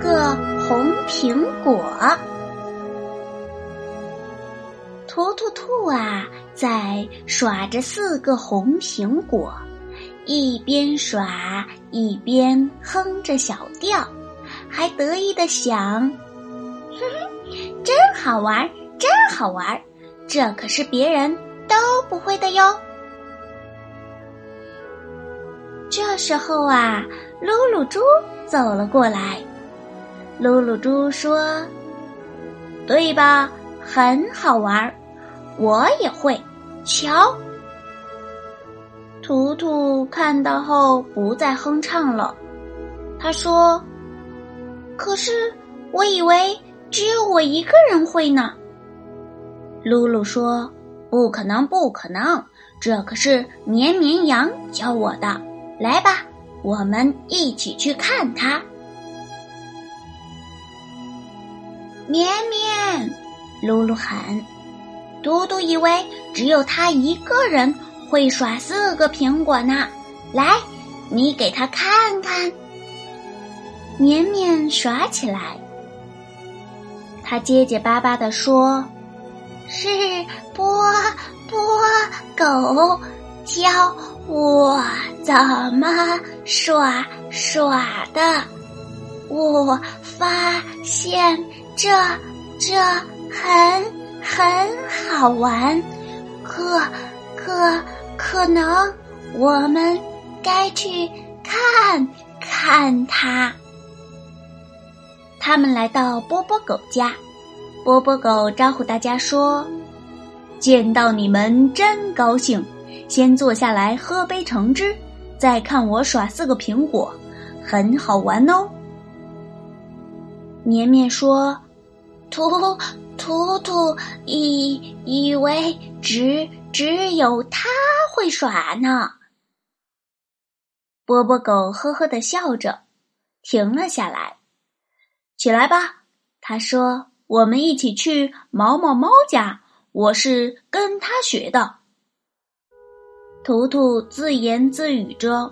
个红苹果，图图兔啊，在耍着四个红苹果，一边耍一边哼着小调，还得意的想：“哼哼，真好玩，真好玩，这可是别人都不会的哟。”这时候啊，噜噜猪走了过来。露露猪说：“对吧？很好玩，我也会。瞧。”图图看到后不再哼唱了。他说：“可是我以为只有我一个人会呢。”露露说：“不可能，不可能，这可是绵绵羊教我的。来吧，我们一起去看它。”绵绵，噜噜喊：“嘟嘟以为只有他一个人会耍四个苹果呢，来，你给他看看。”绵绵耍起来，他结结巴巴的说：“是波波狗教我怎么耍耍的，我发现。”这这很很好玩，可可可能我们该去看看它。他们来到波波狗家，波波狗招呼大家说：“见到你们真高兴，先坐下来喝杯橙汁，再看我耍四个苹果，很好玩哦。”绵绵说。图图图以以为只只有他会耍呢。波波狗呵呵的笑着，停了下来。起来吧，他说：“我们一起去毛毛猫家。我是跟他学的。”图图自言自语着：“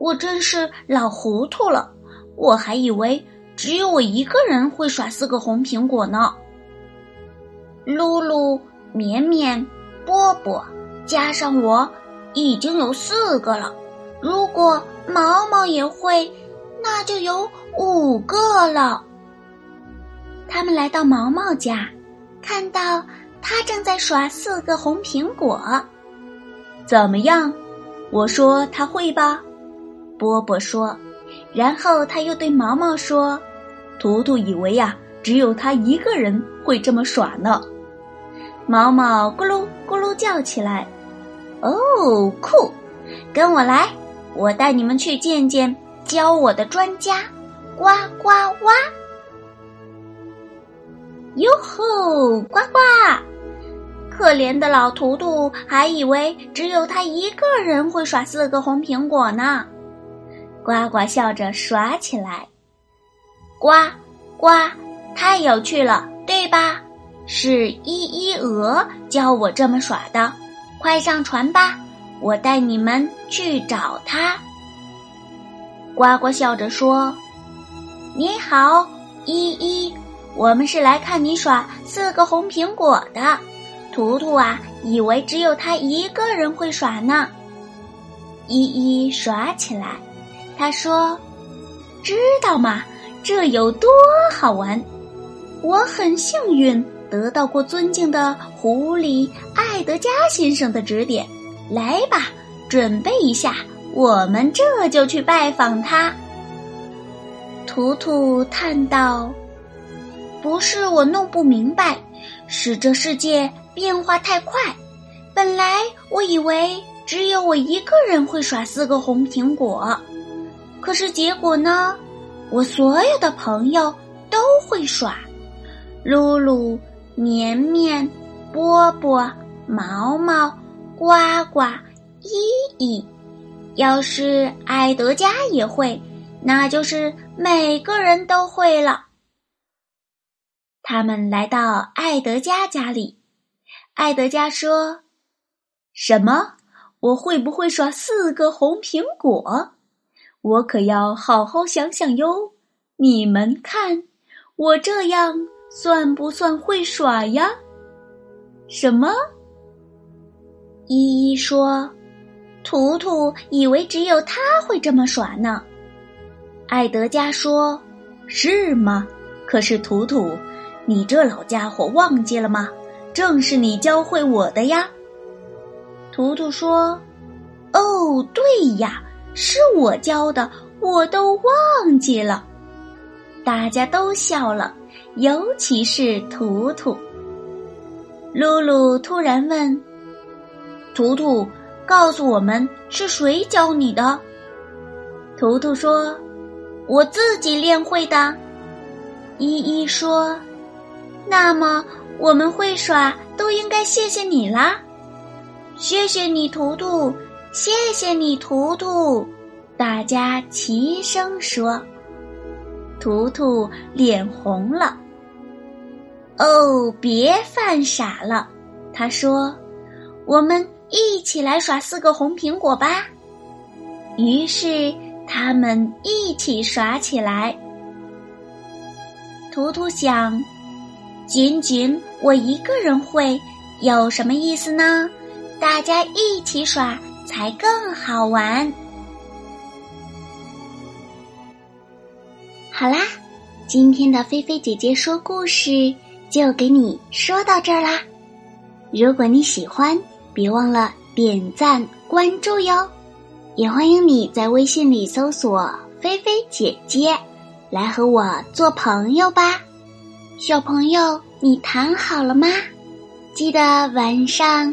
我真是老糊涂了，我还以为……”只有我一个人会耍四个红苹果呢。露露、绵绵、波波，加上我，已经有四个了。如果毛毛也会，那就有五个了。他们来到毛毛家，看到他正在耍四个红苹果。怎么样？我说他会吧。波波说，然后他又对毛毛说。图图以为呀，只有他一个人会这么耍呢。毛毛咕噜咕噜叫起来：“哦，酷！跟我来，我带你们去见见教我的专家——呱呱蛙。”哟吼，呱呱！可怜的老图图还以为只有他一个人会耍四个红苹果呢。呱呱笑着耍起来。呱呱，太有趣了，对吧？是依依鹅教我这么耍的，快上船吧，我带你们去找它。呱呱笑着说：“你好，依依，我们是来看你耍四个红苹果的。图图啊，以为只有他一个人会耍呢。”依依耍起来，他说：“知道吗？”这有多好玩！我很幸运得到过尊敬的狐狸艾德加先生的指点。来吧，准备一下，我们这就去拜访他。图图叹道：“不是我弄不明白，是这世界变化太快。本来我以为只有我一个人会耍四个红苹果，可是结果呢？”我所有的朋友都会耍，露露、绵绵、波波、毛毛、呱呱、依依。要是艾德加也会，那就是每个人都会了。他们来到艾德加家里，艾德加说：“什么？我会不会耍四个红苹果？我可要好好想想哟。你们看，我这样算不算会耍呀？”什么？依依说：“图图以为只有他会这么耍呢。”艾德加说：“是吗？可是图图。”你这老家伙忘记了吗？正是你教会我的呀。图图说：“哦，对呀，是我教的，我都忘记了。”大家都笑了，尤其是图图。露露突然问：“图图，告诉我们是谁教你的？”图图说：“我自己练会的。”依依说。那么我们会耍，都应该谢谢你啦！谢谢你，图图，谢谢你，图图！大家齐声说。图图脸红了。哦，别犯傻了，他说：“我们一起来耍四个红苹果吧。”于是他们一起耍起来。图图想。仅仅我一个人会有什么意思呢？大家一起耍才更好玩。好啦，今天的菲菲姐姐说故事就给你说到这儿啦。如果你喜欢，别忘了点赞关注哟。也欢迎你在微信里搜索“菲菲姐姐”，来和我做朋友吧。小朋友，你躺好了吗？记得晚上